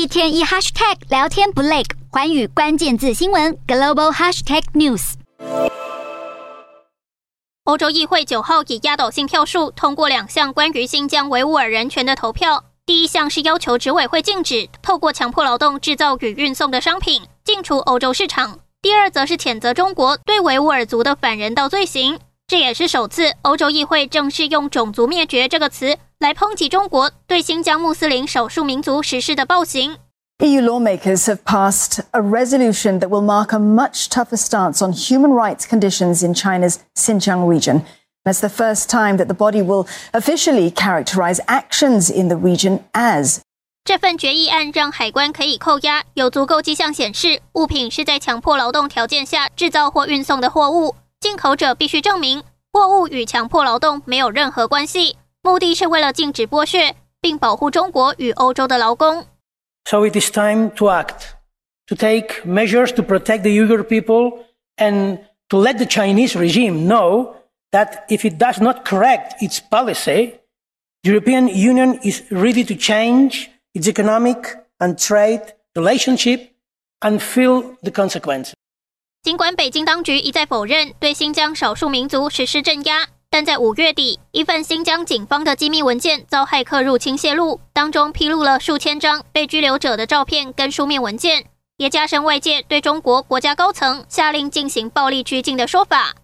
一天一 hashtag 聊天不累，寰宇关键字新闻 global hashtag news。欧洲议会九号以压倒性票数通过两项关于新疆维吾尔人权的投票。第一项是要求执委会禁止透过强迫劳动制造与运送的商品进出欧洲市场。第二则是谴责中国对维吾尔族的反人道罪行。这也是首次欧洲议会正式用“种族灭绝”这个词来抨击中国对新疆穆斯林少数民族实施的暴行。EU lawmakers have passed a resolution that will mark a much tougher stance on human rights conditions in China's Xinjiang region. That's the first time that the body will officially characterize actions in the region as. 这份决议案让海关可以扣押有足够迹象显示物品是在强迫劳动条件下制造或运送的货物，进口者必须证明货物与强迫劳动没有任何关系，目的是为了禁止剥削并保护中国与欧洲的劳工。So it is time to act, to take measures to protect the Uyghur people and to let the Chinese regime know that if it does not correct its policy, the European Union is ready to change its economic and trade relationship and feel the consequences. 尽管北京当局一再否认对新疆少数民族实施镇压。 但在五月底，一份新疆警方的机密文件遭骇客入侵泄露，当中披露了数千张被拘留者的照片跟书面文件，也加深外界对中国国家高层下令进行暴力拘禁的说法。